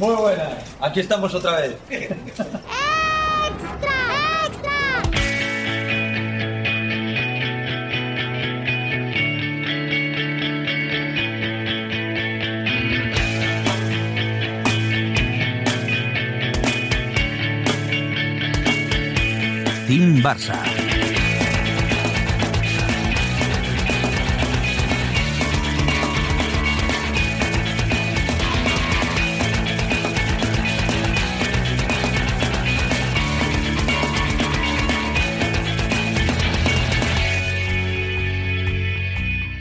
Muy buenas. Aquí estamos otra vez. ¡Extra! ¡Extra! Team Barça.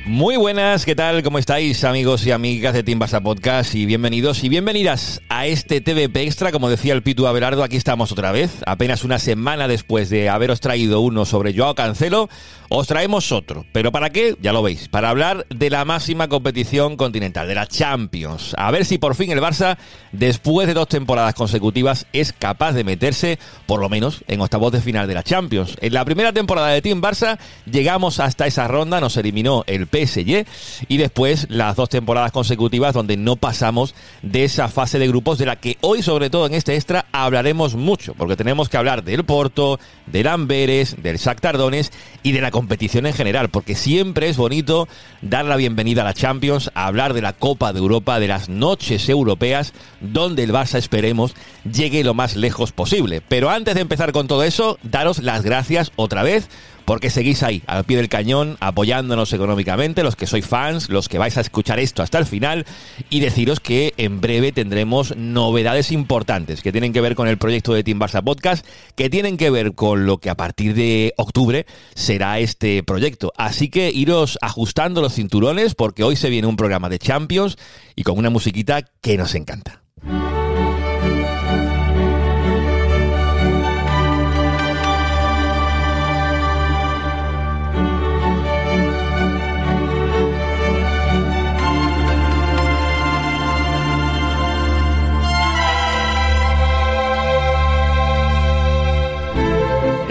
Muy buenas, ¿qué tal? ¿Cómo estáis amigos y amigas de Team Barça Podcast? Y bienvenidos y bienvenidas a este TVP Extra, como decía el Pitu Abelardo, aquí estamos otra vez, apenas una semana después de haberos traído uno sobre Joao Cancelo, os traemos otro. ¿Pero para qué? Ya lo veis, para hablar de la máxima competición continental, de la Champions. A ver si por fin el Barça, después de dos temporadas consecutivas, es capaz de meterse, por lo menos, en octavos de final de la Champions. En la primera temporada de Team Barça llegamos hasta esa ronda, nos eliminó el PSG y después las dos temporadas consecutivas donde no pasamos de esa fase de grupos de la que hoy, sobre todo en este extra, hablaremos mucho, porque tenemos que hablar del Porto, del Amberes, del Shakhtar Donetsk y de la competición en general, porque siempre es bonito dar la bienvenida a la Champions, a hablar de la Copa de Europa, de las noches europeas, donde el Barça esperemos llegue lo más lejos posible. Pero antes de empezar con todo eso, daros las gracias otra vez porque seguís ahí, al pie del cañón, apoyándonos económicamente, los que sois fans, los que vais a escuchar esto hasta el final, y deciros que en breve tendremos novedades importantes que tienen que ver con el proyecto de Team Barça Podcast, que tienen que ver con lo que a partir de octubre será este proyecto. Así que iros ajustando los cinturones, porque hoy se viene un programa de Champions y con una musiquita que nos encanta.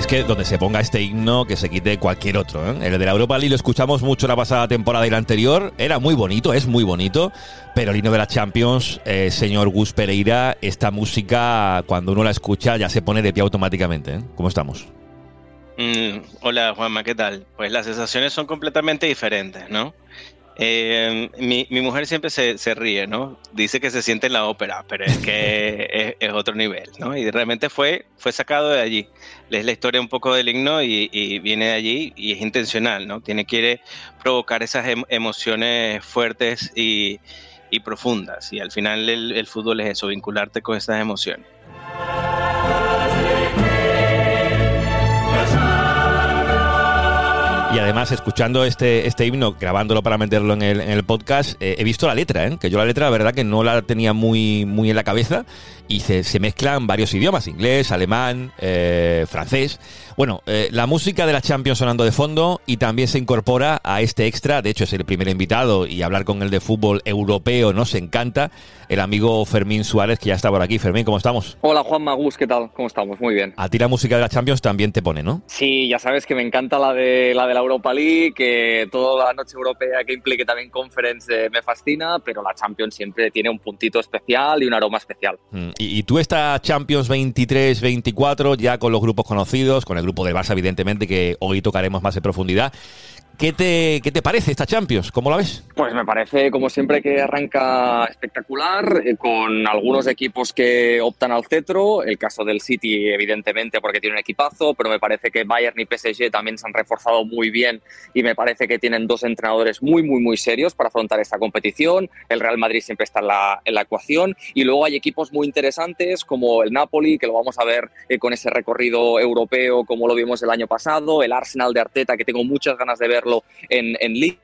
Que donde se ponga este himno, que se quite cualquier otro. ¿eh? El de la Europa League lo escuchamos mucho la pasada temporada y la anterior. Era muy bonito, es muy bonito. Pero el himno de la Champions, eh, señor Gus Pereira, esta música, cuando uno la escucha, ya se pone de pie automáticamente. ¿eh? ¿Cómo estamos? Mm, hola Juanma, ¿qué tal? Pues las sensaciones son completamente diferentes, ¿no? Eh, mi, mi, mujer siempre se, se, ríe, ¿no? Dice que se siente en la ópera, pero es que es, es, otro nivel, ¿no? Y realmente fue, fue sacado de allí. Es la historia un poco del himno y, y viene de allí y es intencional, ¿no? Tiene, quiere provocar esas em, emociones fuertes y, y, profundas. Y al final el, el fútbol es eso, vincularte con esas emociones. Y además, escuchando este, este himno, grabándolo para meterlo en el, en el podcast, eh, he visto la letra, ¿eh? que yo la letra, la verdad, que no la tenía muy, muy en la cabeza y se, se mezclan varios idiomas, inglés, alemán, eh, francés. Bueno, la música de la Champions sonando de fondo y también se incorpora a este extra, de hecho es el primer invitado y hablar con el de fútbol europeo nos encanta, el amigo Fermín Suárez, que ya está por aquí. Fermín, ¿cómo estamos? Hola Juan Magus, ¿qué tal? ¿Cómo estamos? Muy bien. A ti la música de la Champions también te pone, ¿no? Sí, ya sabes que me encanta la de la, de Europa League, que toda la noche europea que implique también Conference eh, me fascina, pero la Champions siempre tiene un puntito especial y un aroma especial. Mm, y, y tú esta Champions 23-24 ya con los grupos conocidos, con el grupo del Barça evidentemente, que hoy tocaremos más en profundidad. ¿Qué te, ¿Qué te, parece esta Champions? ¿Cómo la ves? Pues me parece, como siempre, que arranca espectacular, eh, con algunos equipos que optan al cetro. El caso del City, evidentemente, porque tiene un equipazo, pero me parece que Bayern y PSG también se han reforzado muy bien y me parece que tienen dos entrenadores muy, muy, muy serios para afrontar esta competición. El Real Madrid siempre está en la, en la ecuación y luego hay equipos muy interesantes como el Napoli, que lo vamos a ver eh, con ese recorrido europeo como lo vimos el año pasado, el Arsenal de Arteta, que tengo muchas ganas de en, en Liza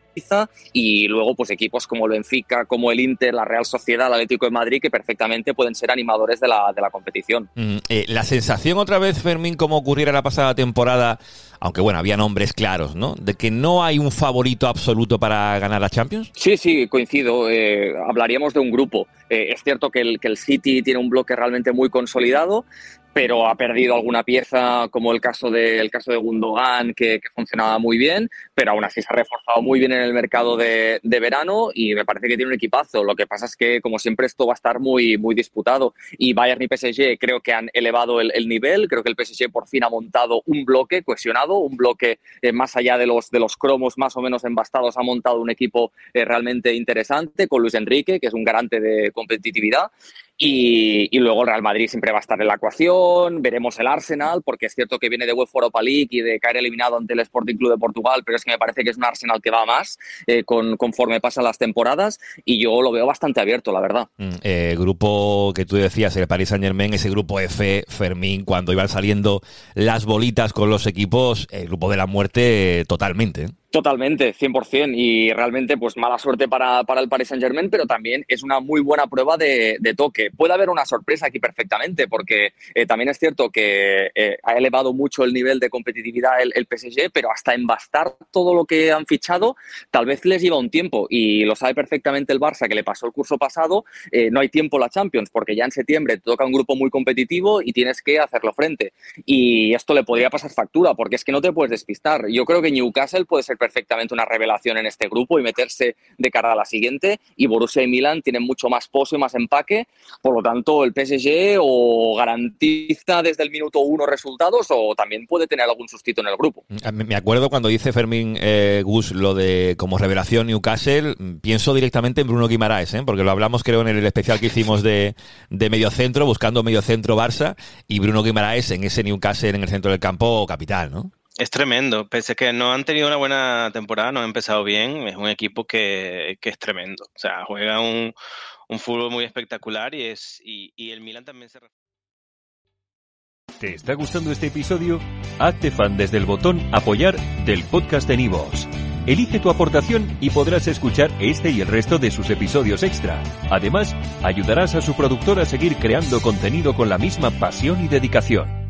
y luego pues equipos como el Benfica, como el Inter, la Real Sociedad, el Atlético de Madrid que perfectamente pueden ser animadores de la, de la competición. Mm, eh, la sensación otra vez, Fermín, como ocurriera la pasada temporada, aunque bueno, había nombres claros, ¿no? De que no hay un favorito absoluto para ganar la Champions. Sí, sí, coincido. Eh, hablaríamos de un grupo. Eh, es cierto que el, que el City tiene un bloque realmente muy consolidado, pero ha perdido alguna pieza, como el caso de, el caso de Gundogan, que, funcionaba muy bien, pero aún así se ha reforzado muy bien en el mercado de, verano y me parece que tiene un equipazo. Lo que pasa es que, como siempre, esto va a estar muy, muy disputado. Y Bayern y PSG creo que han elevado el, nivel, creo que el PSG por fin ha montado un bloque cohesionado, un bloque eh, más allá de los, de los cromos más o menos embastados, ha montado un equipo eh, realmente interesante con Luis Enrique, que es un garante de competitividad. Y, luego el Real Madrid siempre va a estar en la ecuación, veremos el Arsenal, porque es cierto que viene de UEFA Europa League y de caer eliminado ante el Sporting Club de Portugal, pero es que me parece que es un Arsenal que va más eh, con, conforme pasan las temporadas y yo lo veo bastante abierto, la verdad. Mm, eh, grupo que tú decías, el Paris Saint Germain, ese grupo F, Fermín, cuando iban saliendo las bolitas con los equipos, el grupo de la muerte. ¿eh? Totalmente, 100%. Y realmente, pues mala suerte para, para el Paris Saint-Germain, pero también es una muy buena prueba de, toque. Puede haber una sorpresa aquí perfectamente, porque eh, también es cierto que eh, ha elevado mucho el nivel de competitividad el, el, PSG, pero hasta embastar todo lo que han fichado, tal vez les lleva un tiempo. Y lo sabe perfectamente el Barça, que le pasó el curso pasado. Eh, no hay tiempo la Champions, porque ya en septiembre te toca un grupo muy competitivo y tienes que hacerlo frente. Y esto le podría pasar factura, porque es que no te puedes despistar. Yo creo que Newcastle puede ser perfectamente una revelación en este grupo y meterse de cara a la siguiente. Y Borussia y Milan tienen mucho más pozo y más empaque. Por lo tanto, el PSG o garantiza desde el minuto uno resultados o también puede tener algún sustito en el grupo. Me acuerdo cuando dice Fermín eh, Gus lo de como revelación Newcastle, pienso directamente en Bruno Guimaraes, ¿eh? porque lo hablamos creo en el especial que hicimos de, de medio centro, buscando medio centro Barça, y Bruno Guimaraes en ese Newcastle en el centro del campo capital, ¿no? Es tremendo, pese que no han tenido una buena temporada, no han empezado bien, es un equipo que, es tremendo. O sea, juega un, fútbol muy espectacular y, es, y, el Milan también se... ¿Te está gustando este episodio? Hazte fan desde el botón apoyar del podcast de Nivos. Elige tu aportación y podrás escuchar este y el resto de sus episodios extra. Además, ayudarás a su productor a seguir creando contenido con la misma pasión y dedicación.